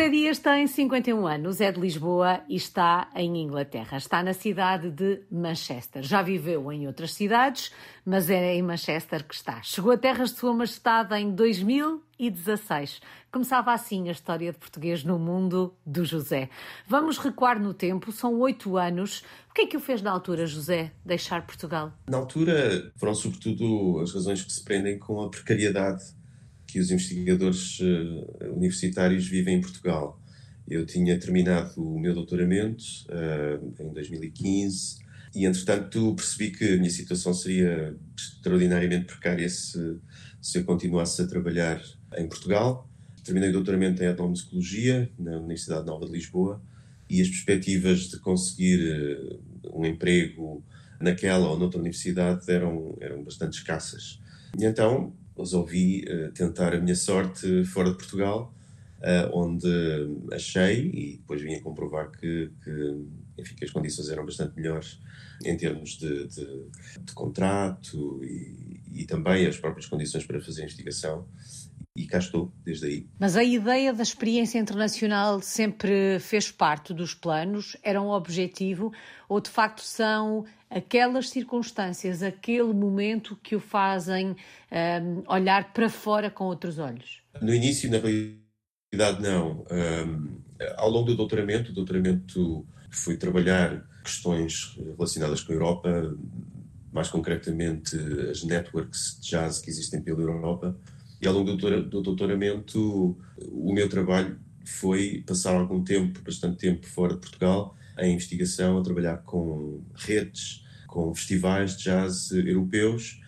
José Dias tem 51 anos, é de Lisboa e está em Inglaterra. Está na cidade de Manchester. Já viveu em outras cidades, mas é em Manchester que está. Chegou a terras de Sua Majestade em 2016. Começava assim a história de português no mundo do José. Vamos recuar no tempo, são oito anos. O que é que o fez na altura, José, deixar Portugal? Na altura foram sobretudo as razões que se prendem com a precariedade que os investigadores uh, universitários vivem em Portugal. Eu tinha terminado o meu doutoramento uh, em 2015 e, entretanto, percebi que a minha situação seria extraordinariamente precária se, se eu continuasse a trabalhar em Portugal. Terminei o doutoramento em etnomusicologia na Universidade Nova de Lisboa e as perspectivas de conseguir uh, um emprego naquela ou noutra universidade eram, eram bastante escassas. E então resolvi uh, tentar a minha sorte fora de Portugal, uh, onde achei e depois vim a comprovar que, que, enfim, que as condições eram bastante melhores em termos de, de, de contrato e, e, também as próprias condições para fazer investigação. E cá estou, desde aí. Mas a ideia da experiência internacional sempre fez parte dos planos? Era um objetivo? Ou de facto são aquelas circunstâncias, aquele momento que o fazem um, olhar para fora com outros olhos? No início, na realidade, não. Um, ao longo do doutoramento, o doutoramento fui trabalhar questões relacionadas com a Europa, mais concretamente as networks de jazz que existem pela Europa. E ao longo do doutoramento, o meu trabalho foi passar algum tempo, bastante tempo fora de Portugal, em investigação, a trabalhar com redes, com festivais de jazz europeus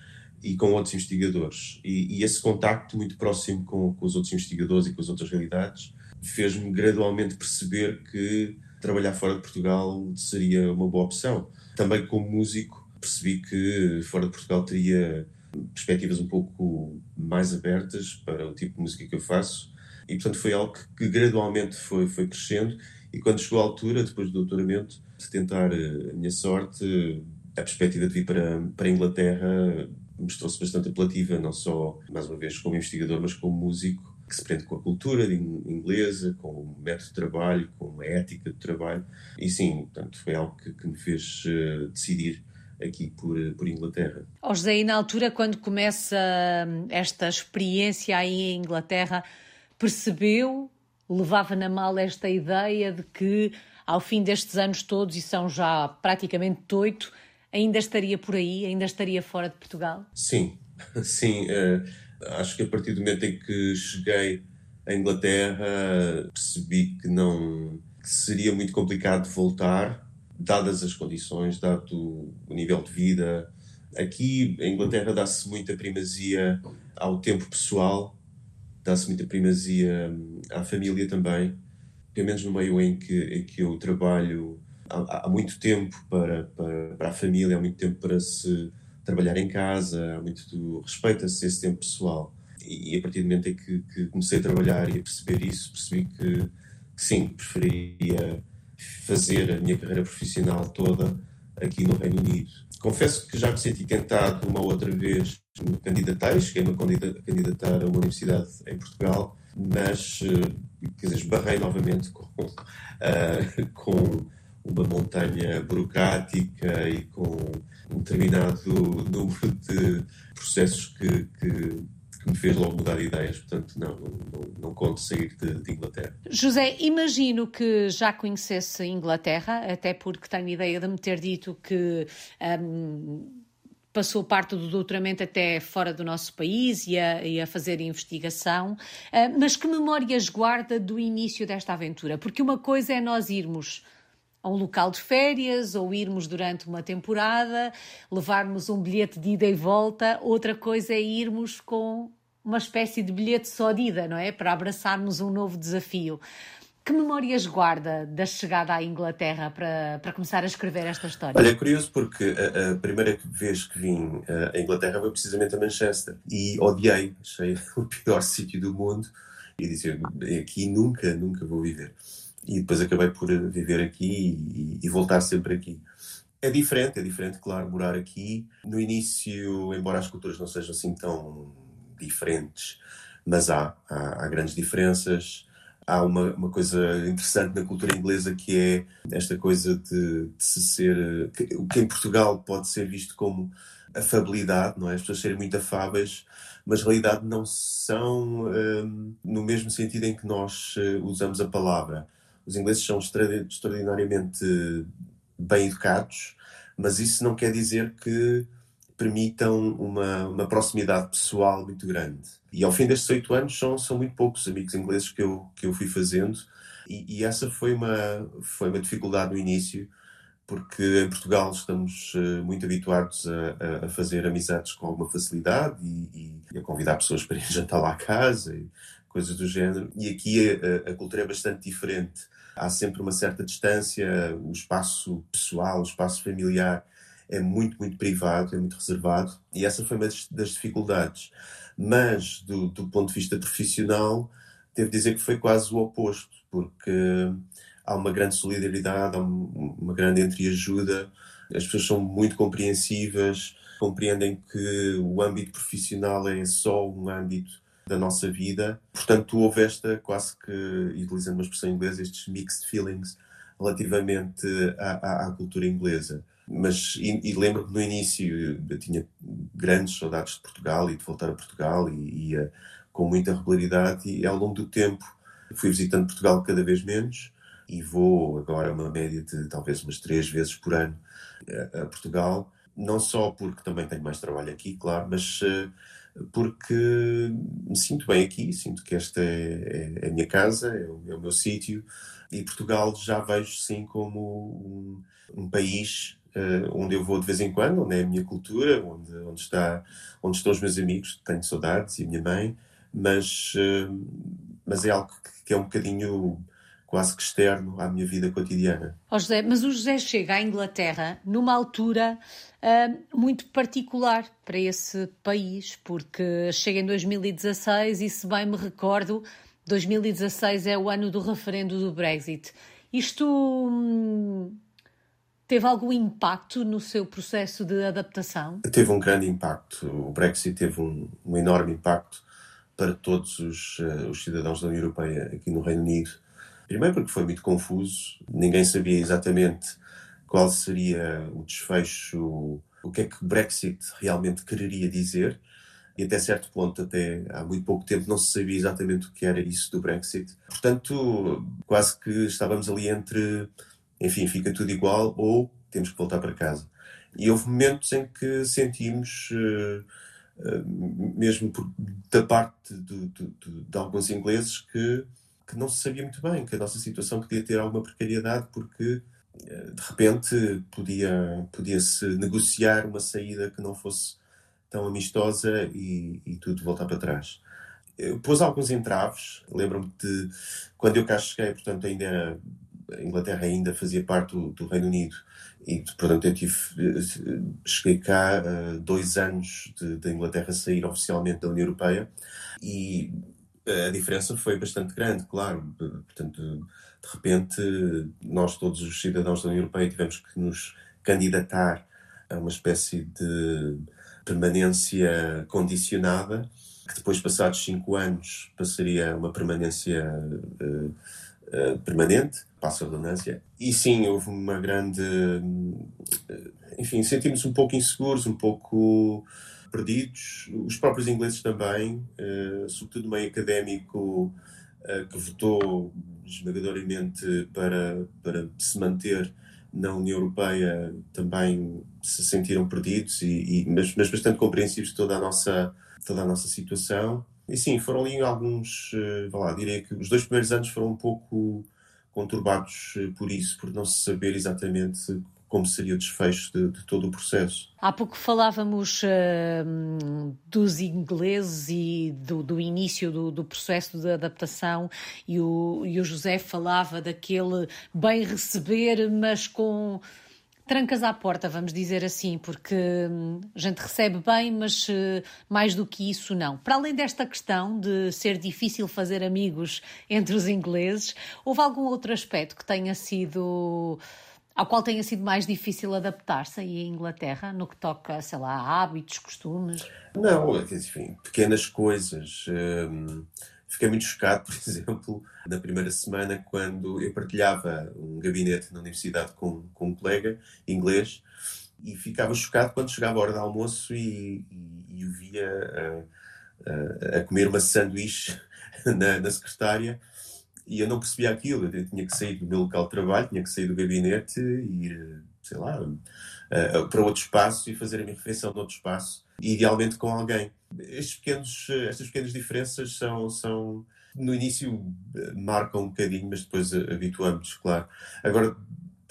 e com outros investigadores. E, e esse contacto muito próximo com, com, os outros investigadores e com as outras realidades fez-me gradualmente perceber que trabalhar fora de Portugal seria uma boa opção. Também como músico percebi que fora de Portugal teria perspectivas um pouco mais abertas para o tipo de música que eu faço e portanto foi algo que, gradualmente foi, foi crescendo e quando chegou a altura, depois do doutoramento, de tentar eh, a minha sorte, a perspectiva de vir para, para a Inglaterra mostrou-se bastante apelativa, não só, mais uma vez, como investigador, mas como músico, que se prende com a cultura inglesa, com o método de trabalho, com a ética de trabalho. E sim, portanto, foi algo que, que me fez uh, decidir aqui por, por Inglaterra. Oh, José, e na altura, quando começa hum, esta experiência aí em Inglaterra, percebeu levava na mala esta ideia de que ao fim destes anos todos, e são já praticamente oito, ainda estaria por aí, ainda estaria fora de Portugal? Sim, sim. Uh, acho que a partir do momento em que cheguei à Inglaterra percebi que não que seria muito complicado voltar, dadas as condições, dado o nível de vida. Aqui em Inglaterra dá-se muita primazia ao tempo pessoal dá-se muita primazia hum, à família também, pelo menos no meio em que, em que eu trabalho há, há muito tempo para, para, para, a família, há muito tempo para se trabalhar em casa, há muito respeita-se esse tempo pessoal. E, e, a partir do momento em que, que, comecei a trabalhar e a perceber isso, percebi que, que sim, preferia fazer a minha carreira profissional toda aqui no Reino Unido. Confesso que já me senti tentado uma outra vez me candidatei, cheguei-me a candidatar a uma universidade em Portugal, mas, eh, quer dizer, esbarrei novamente com, uh, com uma montanha burocrática e com um determinado número de processos que, que que me fez logo mudar de ideias. Portanto, não, não, não conto sair de, de, Inglaterra. José, imagino que já conhecesse Inglaterra, até porque tenho ideia de me ter dito que. Um, passou parte do doutoramento até fora do nosso país e a, e a fazer investigação. Uh, mas que memórias guarda do início desta aventura? Porque uma coisa é nós irmos a um local de férias ou irmos durante uma temporada, levarmos um bilhete de ida e volta, outra coisa é irmos com uma espécie de bilhete só não é? Para abraçarmos um novo desafio. Que memórias guarda da chegada à Inglaterra para, para começar a escrever esta história? Olha, é curioso porque a, a primeira vez que vim à Inglaterra foi precisamente a Manchester e odiei, achei o pior sítio do mundo e disse aqui nunca, nunca vou viver e depois acabei por viver aqui e, e, voltar sempre aqui. É diferente, é diferente, claro, morar aqui. No início, embora as culturas não sejam assim tão diferentes, mas há, há, há grandes diferenças. há uma, uma coisa interessante na cultura inglesa que é esta coisa de, de se ser. O que em Portugal pode ser visto como afabilidade, não é? As pessoas serem muito afáveis, mas na realidade não são um, no mesmo sentido em que nós uh, usamos a palavra. Os ingleses são extraordinariamente bem educados, mas isso não quer dizer que permitam uma, uma proximidade pessoal muito grande. E ao fim destes oito anos são, são muito poucos amigos ingleses que eu, que eu fui fazendo e, e, essa foi uma, foi uma dificuldade no início, porque em Portugal estamos uh, muito habituados a, a, fazer amizades com alguma facilidade e, e, a convidar pessoas para ir jantar lá à casa e coisas do género. E aqui a, a cultura é bastante diferente. Há sempre uma certa distância, o espaço pessoal, o espaço familiar é muito, muito privado, é muito reservado, e essa foi uma das dificuldades. Mas, do, do ponto de vista profissional, devo dizer que foi quase o oposto, porque há uma grande solidariedade, há uma grande entreajuda, as pessoas são muito compreensivas, compreendem que o âmbito profissional é só um âmbito da nossa vida. Portanto, houve esta, quase que, utilizando uma expressão inglesa, estes mixed feelings relativamente à, à, à cultura inglesa. Mas, e, e lembro que no início eu tinha grandes saudades de Portugal e de voltar a Portugal e ia com muita regularidade e ao longo do tempo fui visitando Portugal cada vez menos e vou agora uma média de talvez umas três vezes por ano a, Portugal, não só porque também tenho mais trabalho aqui, claro, mas uh, porque me sinto bem aqui, sinto que esta é, é, é a minha casa, é o, é o meu sítio e Portugal já vejo sim como um, um país onde eu vou de vez em quando, onde é a minha cultura, onde, onde, está, onde estão os meus amigos, tenho saudades, e a minha mãe, mas, uh, mas é algo que, que é um bocadinho quase que externo à minha vida cotidiana. Oh José, mas o José chega à Inglaterra numa altura uh, muito particular para esse país, porque chega em 2016 e, se bem me recordo, 2016 é o ano do referendo do Brexit. Isto hum, teve algum impacto no seu processo de adaptação? Teve um grande impacto. O Brexit teve um, um enorme impacto para todos os, uh, os, cidadãos da União Europeia aqui no Reino Unido. Primeiro porque foi muito confuso, ninguém sabia exatamente qual seria o desfecho, o que é que o Brexit realmente quereria dizer. E até certo ponto, até há muito pouco tempo, não se sabia exatamente o que era isso do Brexit. Portanto, quase que estávamos ali entre enfim, fica tudo igual ou temos que voltar para casa. E houve momentos em que sentimos, uh, uh, mesmo da parte de, de, de, alguns ingleses, que, que não se sabia muito bem, que a nossa situação podia ter alguma precariedade, porque uh, de repente podia, podia-se negociar uma saída que não fosse tão amistosa e, e tudo voltar para trás. Pôs alguns entraves, lembro-me de quando eu cá cheguei, portanto, ainda era a Inglaterra ainda fazia parte do, do, Reino Unido. E, portanto, eu tive, cheguei cá uh, dois anos da Inglaterra sair oficialmente da União Europeia. E a diferença foi bastante grande, claro. Portanto, de repente, nós todos os cidadãos da União Europeia tivemos que nos candidatar a uma espécie de permanência condicionada, que depois, passados cinco anos, passaria a uma permanência uh, uh, permanente passa a redundância. E sim, houve uma grande. Eh, enfim, sentimos um pouco inseguros, um pouco perdidos. Os próprios ingleses também, uh, sobretudo o meio académico uh, que votou esmagadoramente para, para se manter na União Europeia, também se sentiram perdidos, e, e mas, mas, bastante compreensivos de toda a nossa, toda a nossa situação. E sim, foram ali alguns, uh, lá, diria que os dois primeiros anos foram um pouco conturbados eh, por isso, por não se saber exatamente como seria o desfecho de, de todo o processo. Há pouco falávamos uh, dos ingleses e do, do início do, do, processo de adaptação e o, e o José falava daquele bem receber, mas com trancas à porta, vamos dizer assim, porque hum, a gente recebe bem, mas eh, mais do que isso, não. Para além desta questão de ser difícil fazer amigos entre os ingleses, houve algum outro aspecto que tenha sido. ao qual tenha sido mais difícil adaptar-se aí em Inglaterra, no que toca, sei lá, hábitos, costumes? Não, enfim, pequenas coisas. Hum Fiquei muito chocado, por exemplo, na primeira semana, quando eu partilhava um gabinete na universidade com, com um colega inglês e ficava chocado quando chegava a hora do almoço e, e, e o via a, a, a comer uma sanduíche na, na secretária e eu não percebia aquilo. Eu tinha que sair do meu local de trabalho, tinha que sair do gabinete e ir, sei lá, uh, para outro espaço e fazer a minha refeição noutro espaço, idealmente com alguém. Estes pequenos, estas pequenas diferenças são, são, no início, marcam um bocadinho, mas depois habituamos, claro. Agora,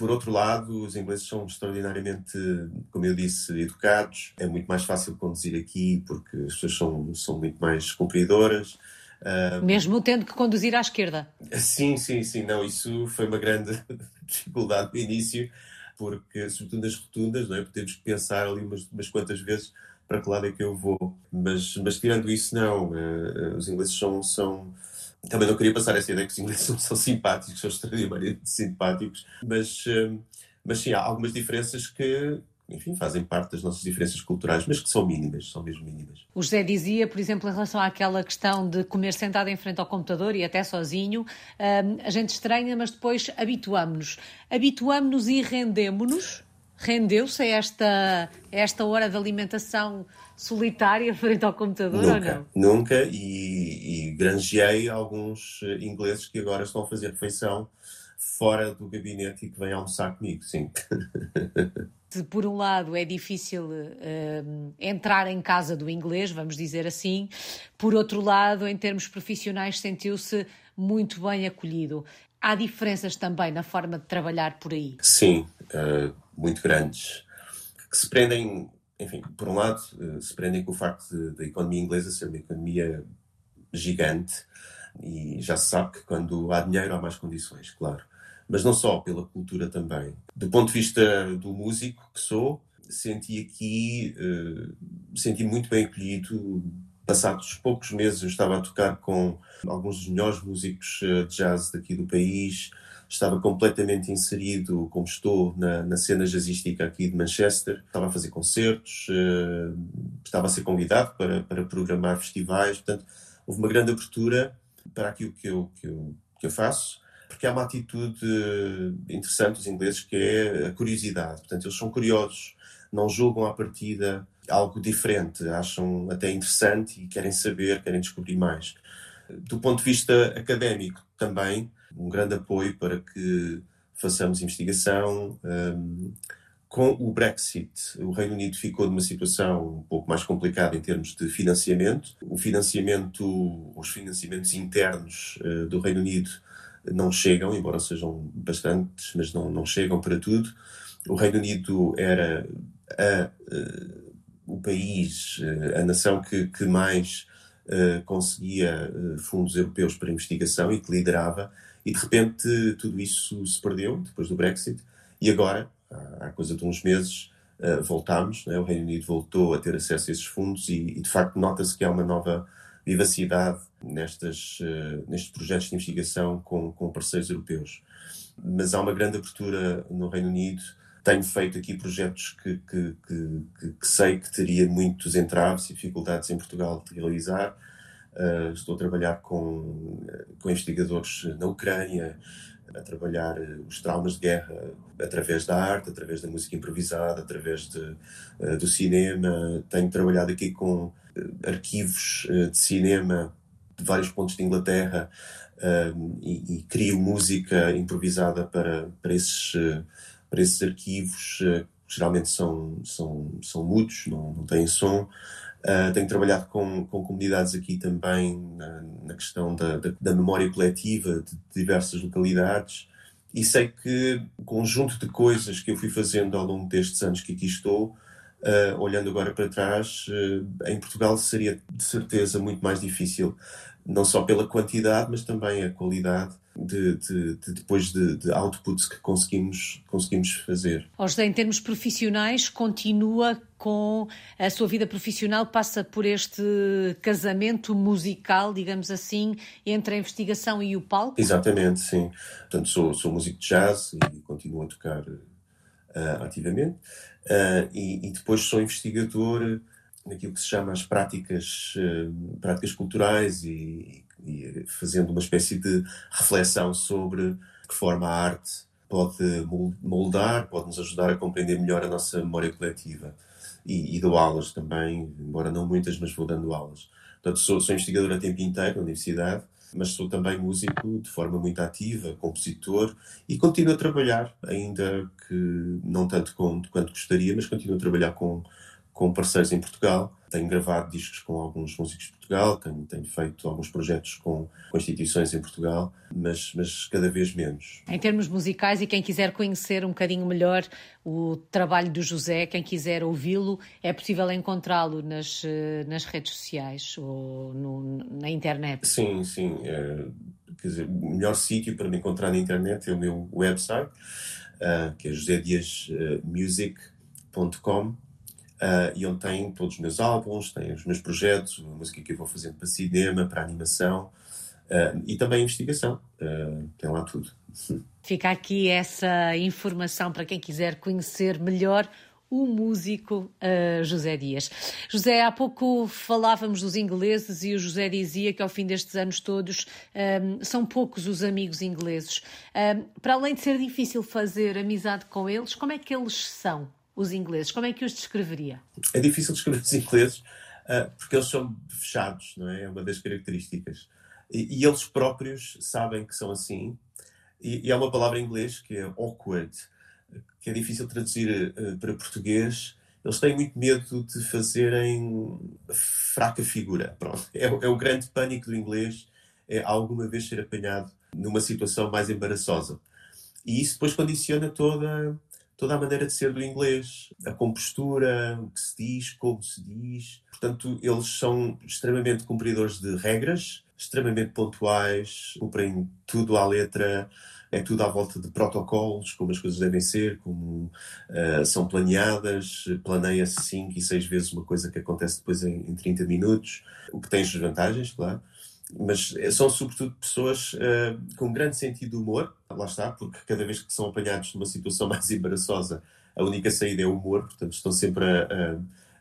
por outro lado, os ingleses são extraordinariamente, como eu disse, educados. É muito mais fácil conduzir aqui porque as pessoas são, são muito mais cumpridoras. Uh, Mesmo tendo que conduzir à esquerda. Sim, sim, sim. Não, isso foi uma grande dificuldade no início, porque, sobretudo nas rotundas, não é? temos que pensar ali umas, umas quantas vezes para que lado é que eu vou. Mas, mas tirando isso, não. Uh, os ingleses são, são. Também não queria passar essa ideia que os ingleses são, são simpáticos, são extraordinariamente simpáticos, mas, uh, mas sim, há algumas diferenças que, enfim, fazem parte das nossas diferenças culturais, mas que são mínimas, são mesmo mínimas. O José dizia, por exemplo, em relação àquela questão de comer sentado em frente ao computador e até sozinho, hum, a gente estranha, mas depois habituamos-nos. Habituamos-nos e rendemos-nos? Rendeu-se a esta, a esta hora de alimentação solitária frente ao computador nunca, ou não? Nunca, e, e granjeei alguns ingleses que agora estão a fazer refeição fora do gabinete e que vêm almoçar comigo, sim. por um lado é difícil uh, entrar em casa do inglês, vamos dizer assim, por outro lado, em termos profissionais, sentiu-se muito bem acolhido. Há diferenças também na forma de trabalhar por aí? Sim, uh, muito grandes, que se prendem, enfim, por um lado, uh, se prendem com o facto da economia inglesa ser uma economia gigante e já se sabe que quando há dinheiro há mais condições, claro mas não só, pela cultura também. Do ponto de vista do músico que sou, senti aqui, uh, senti muito bem acolhido. Passados poucos meses eu estava a tocar com alguns dos melhores músicos uh, de jazz daqui do país, estava completamente inserido, como estou, na, na cena jazzística aqui de Manchester, estava a fazer concertos, uh, estava a ser convidado para, para programar festivais, portanto, houve uma grande abertura para aquilo que eu, que eu, que eu faço porque há uma atitude interessante dos ingleses que é a curiosidade. Portanto, eles são curiosos, não julgam à partida algo diferente, acham até interessante e querem saber, querem descobrir mais. Do ponto de vista académico, também, um grande apoio para que façamos investigação. Um, com o Brexit, o Reino Unido ficou numa situação um pouco mais complicada em termos de financiamento. O financiamento, os financiamentos internos uh, do Reino Unido não chegam, embora sejam bastantes, mas não, não chegam para tudo. O Reino Unido era a, uh, o país, uh, a nação que, que mais uh, conseguia fundos europeus para investigação e que liderava, e de repente tudo isso se perdeu depois do Brexit, e agora, há, há coisa de uns meses, voltámos, né? o Reino Unido voltou a ter acesso a esses fundos e, e de facto nota-se que há uma nova vivacidade nestas, uh, nestes projetos de investigação com, com parceiros europeus. Mas há uma grande abertura no Reino Unido. Tenho feito aqui projetos que, que, que, que sei que teria muitos entraves e dificuldades em Portugal de realizar. Uh, estou a trabalhar com, com investigadores na Ucrânia, a trabalhar os traumas de guerra através da arte, através da música improvisada, através de, uh, do cinema. Tenho trabalhado aqui com arquivos de cinema de vários pontos de Inglaterra e, e, crio música improvisada para, para, esses, para esses arquivos, que geralmente são, são, são mudos, não, não têm som. Uh, tenho trabalhado com, com comunidades aqui também na, na questão da, da, da, memória coletiva de diversas localidades e sei que o conjunto de coisas que eu fui fazendo ao longo destes anos que aqui estou, uh, olhando agora para trás, uh, em Portugal seria de certeza muito mais difícil, não só pela quantidade, mas também a qualidade de, de, de, depois de, de, outputs que conseguimos, conseguimos fazer. José, em termos profissionais, continua com a sua vida profissional, passa por este casamento musical, digamos assim, entre a investigação e o palco? Exatamente, sim. Portanto, sou, sou músico de jazz e continuo a tocar uh, ativamente. Uh, e, e, depois sou investigador naquilo que se chama as práticas, uh, práticas culturais e, e fazendo uma espécie de reflexão sobre que forma a arte pode moldar, pode nos ajudar a compreender melhor a nossa memória coletiva. E, e dou aulas também, embora não muitas, mas vou dando aulas. Portanto, sou, sou investigador a tempo inteiro na universidade, mas sou também músico de forma muito ativa, compositor, e continuo a trabalhar, ainda que não tanto com, quanto gostaria, mas continuo a trabalhar com, com parceiros em Portugal. Tenho gravado discos com alguns músicos de Portugal, tenho, tenho feito alguns projetos com, com, instituições em Portugal, mas, mas cada vez menos. Em termos musicais, e quem quiser conhecer um bocadinho melhor o trabalho do José, quem quiser ouvi-lo, é possível encontrá-lo nas, nas redes sociais ou no, na internet? Sim, sim. É, quer dizer, o melhor sítio para me encontrar na internet é o meu website, uh, que é josediasmusic.com Uh, e onde tem todos os meus álbuns, tem os meus projetos, a música que eu vou fazendo para cinema, para animação uh, e também investigação. Uh, tem lá tudo. Fica aqui essa informação para quem quiser conhecer melhor o músico uh, José Dias. José, há pouco falávamos dos ingleses e o José dizia que ao fim destes anos todos um, são poucos os amigos ingleses. Um, para além de ser difícil fazer amizade com eles, como é que eles são? Os ingleses? Como é que os descreveria? É difícil descrever os ingleses uh, porque eles são fechados, não é? É uma das características. E, e eles próprios sabem que são assim. E, e, há uma palavra em inglês que é awkward, que é difícil traduzir uh, para português. Eles têm muito medo de fazerem fraca figura. Pronto. É, é o grande pânico do inglês, é alguma vez ser apanhado numa situação mais embaraçosa. E isso depois condiciona toda toda a maneira de ser do inglês, a compostura, o que se diz, como se diz. Portanto, eles são extremamente cumpridores de regras, extremamente pontuais, cumprem tudo à letra, é tudo à volta de protocolos, como as coisas devem ser, como uh, são planeadas, planeia-se cinco e seis vezes uma coisa que acontece depois em, em 30 minutos, o que tem as vantagens, claro mas são sobretudo pessoas uh, com grande sentido de humor, lá está, porque cada vez que são apanhados numa situação mais embaraçosa, a única saída é o humor, portanto estão sempre a,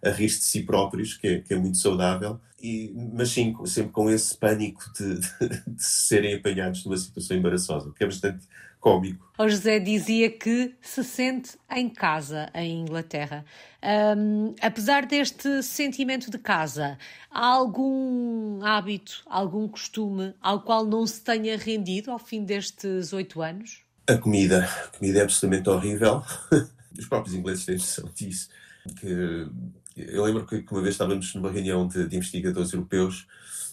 a, a rir de si próprios, que é, que é muito saudável, e, mas sim, sempre com esse pânico de, de, de serem apanhados numa situação embaraçosa, que é bastante cómico. O José dizia que se sente em casa em Inglaterra. Um, apesar deste sentimento de casa, há algum hábito, algum costume ao qual não se tenha rendido ao fim destes oito anos? A comida. A comida é absolutamente horrível. Os próprios ingleses têm noção disso. Que eu lembro que uma vez estávamos numa reunião de, de investigadores europeus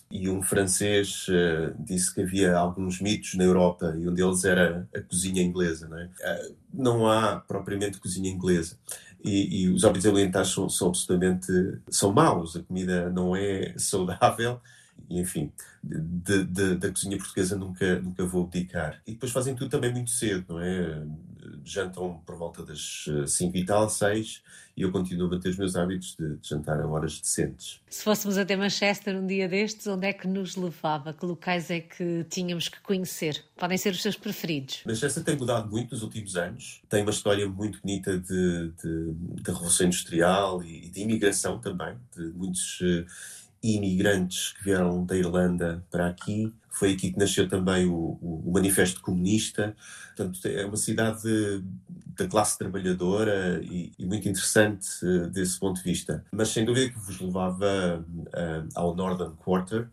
e um francês uh, disse que havia alguns mitos na Europa e um deles era a cozinha inglesa. Não, é? uh, não há propriamente cozinha inglesa. E, e os hábitos alimentares são, são absolutamente são maus. A comida não é saudável. E, enfim, de, de, da cozinha portuguesa nunca, nunca vou dedicar. E depois fazem tudo também muito cedo, não é? Jantam por volta das 5 eh, e tal, 6, e eu continuo a manter os meus hábitos de, de, jantar a horas decentes. Se fôssemos até Manchester um dia destes, onde é que nos levava? Que locais é que tínhamos que conhecer? Podem ser os seus preferidos? Manchester tem mudado muito nos últimos anos. Tem uma história muito bonita de, de, de Revolução Industrial e de imigração também, de muitos eh, imigrantes que vieram da Irlanda para aqui. Foi aqui que nasceu também o, o, Manifesto Comunista. Portanto, é uma cidade da classe trabalhadora e, e, muito interessante uh, desse ponto de vista. Mas sem dúvida que vos levava uh, ao Northern Quarter,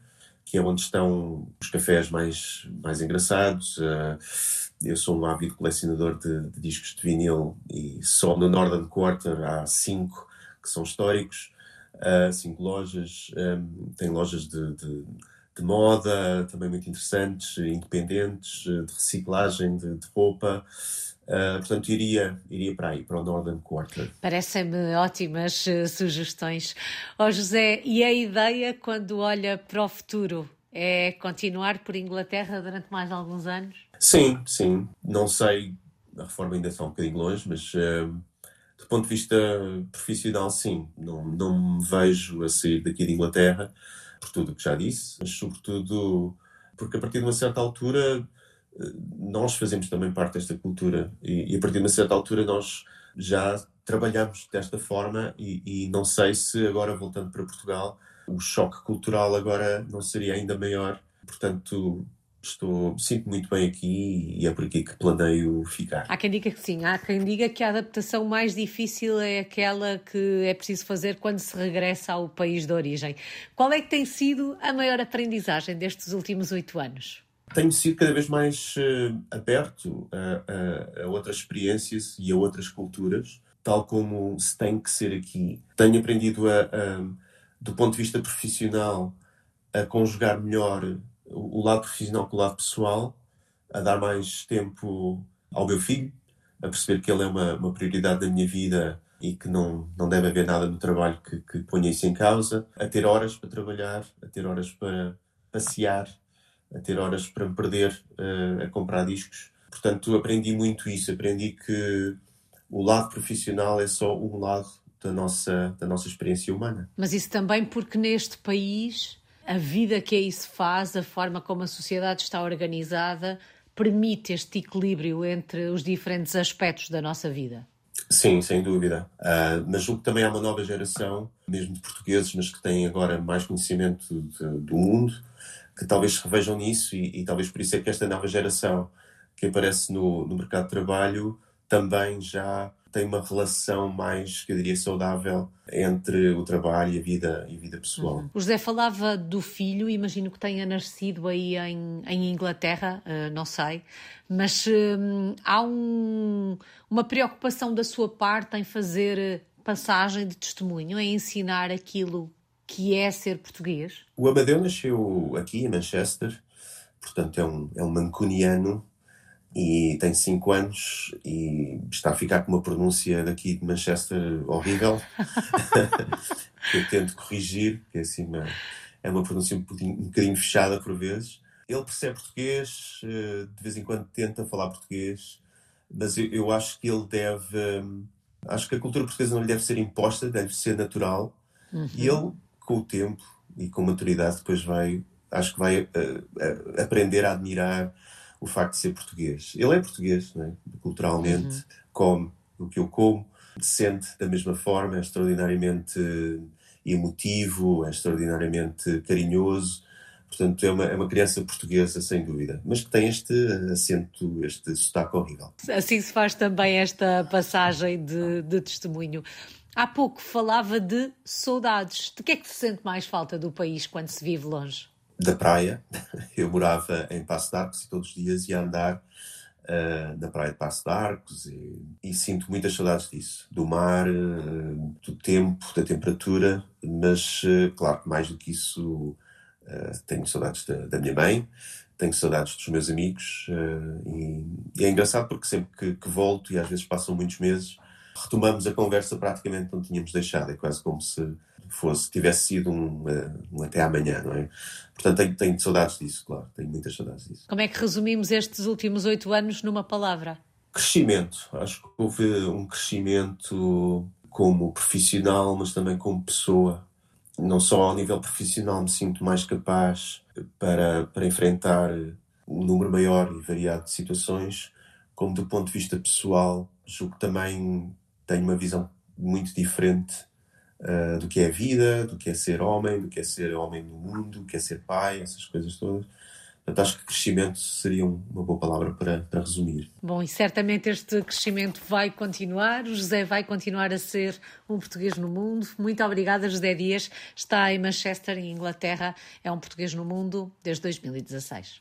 que é onde estão os cafés mais, mais engraçados. Uh, eu sou um ávido colecionador de, de discos de vinil e só no Northern Quarter há cinco que são históricos uh, cinco lojas, um, tem lojas de, de, de, moda também muito interessantes, independentes, de reciclagem de, de roupa. Uh, portanto, iria, iria para aí, para o Northern Quarter. Parecem-me ótimas uh, sugestões. Ó oh, José, e a ideia quando olha para o futuro é continuar por Inglaterra durante mais alguns anos? Sim, sim. Não sei, a reforma ainda está um bocadinho longe, mas uh, do ponto de vista profissional, sim. Não, não me vejo a sair daqui de Inglaterra, por tudo o que já disse, mas sobretudo porque a partir de uma certa altura eh, nós fazemos também parte desta cultura e, e a partir de uma certa altura nós já trabalhamos desta forma e, e, não sei se agora voltando para Portugal o choque cultural agora não seria ainda maior Portanto, estou sinto muito bem aqui e é por aqui que planeio ficar. Há quem diga que sim, há quem diga que a adaptação mais difícil é aquela que é preciso fazer quando se regressa ao país de origem. Qual é que tem sido a maior aprendizagem destes últimos oito anos? Tenho sido cada vez mais uh, aberto a, a, a outras experiências e a outras culturas, tal como se tem que ser aqui. Tenho aprendido a, a do ponto de vista profissional a conjugar melhor o lado profissional com o lado pessoal, a dar mais tempo ao meu filho, a perceber que ele é uma, uma prioridade da minha vida e que não, não deve haver nada no trabalho que, que ponha isso em causa, a ter horas para trabalhar, a ter horas para passear, a ter horas para me perder uh, a comprar discos. Portanto, aprendi muito isso. Aprendi que o lado profissional é só um lado da nossa, da nossa experiência humana. Mas isso também porque neste país a vida que aí se faz, a forma como a sociedade está organizada, permite este equilíbrio entre os diferentes aspectos da nossa vida? Sim, sem dúvida. Uh, mas julgo que também há uma nova geração, mesmo de portugueses, mas que têm agora mais conhecimento de, do mundo, que talvez se revejam nisso e, e, talvez por isso é que esta nova geração que aparece no, no mercado de trabalho também já tem uma relação mais, que eu diria, saudável entre o trabalho e a vida, e a vida pessoal. Uhum. O José falava do filho, imagino que tenha nascido aí em, em Inglaterra, uh, não sei, mas uh, há um, uma preocupação da sua parte em fazer passagem de testemunho, em ensinar aquilo que é ser português? O Amadeu nasceu aqui em Manchester, portanto é um, é um mancuniano e tem 5 anos e está a ficar com uma pronúncia daqui de Manchester horrível que eu tento corrigir, que é assim uma, é uma pronúncia um bocadinho, um bocadinho fechada por vezes. Ele percebe português, eh, de vez em quando tenta falar português, mas eu, eu acho que ele deve. Hum, acho que a cultura portuguesa não lhe deve ser imposta, deve ser natural. Uhum. E ele, com o tempo e com maturidade, depois vai. Acho que vai uh, uh, aprender a admirar o facto de ser português. Ele é português, é? culturalmente, uhum. come o que eu como, sente da mesma forma, é extraordinariamente emotivo, é extraordinariamente carinhoso. Portanto, é uma, é uma criança portuguesa, sem dúvida, mas que tem este acento, este sotaque horrível. Assim se faz também esta passagem de, de testemunho. Há pouco falava de saudades. De que é que se sente mais falta do país quando se vive longe? Da praia. Eu morava em Passo de Arcos e todos os dias ia andar uh, na praia de Passo de Arcos e, e, sinto muitas saudades disso. Do mar, uh, do tempo, da temperatura, mas, uh, claro, mais do que isso, tenho saudades da, da, minha mãe, tenho saudades dos meus amigos e, e, é engraçado porque sempre que, que volto, e às vezes passam muitos meses, retomamos a conversa praticamente onde tínhamos deixado. É quase como se fosse, tivesse sido um, um até amanhã, não é? Portanto, tenho, tenho saudades disso, claro, tenho muitas saudades disso. Como é que resumimos estes últimos oito anos numa palavra? Crescimento. Acho que houve um crescimento como profissional, mas também como pessoa. Não só ao nível profissional me sinto mais capaz para, para enfrentar um número maior e variado de situações, como do ponto de vista pessoal, julgo que também tenho uma visão muito diferente uh, do que é vida, do que é ser homem, do que é ser homem no mundo, do que é ser pai, essas coisas todas. Portanto, acho que crescimento seria uma boa palavra para, para, resumir. Bom, e certamente este crescimento vai continuar. O José vai continuar a ser um português no mundo. Muito obrigada, José Dias. Está em Manchester, em Inglaterra. É um português no mundo desde 2016.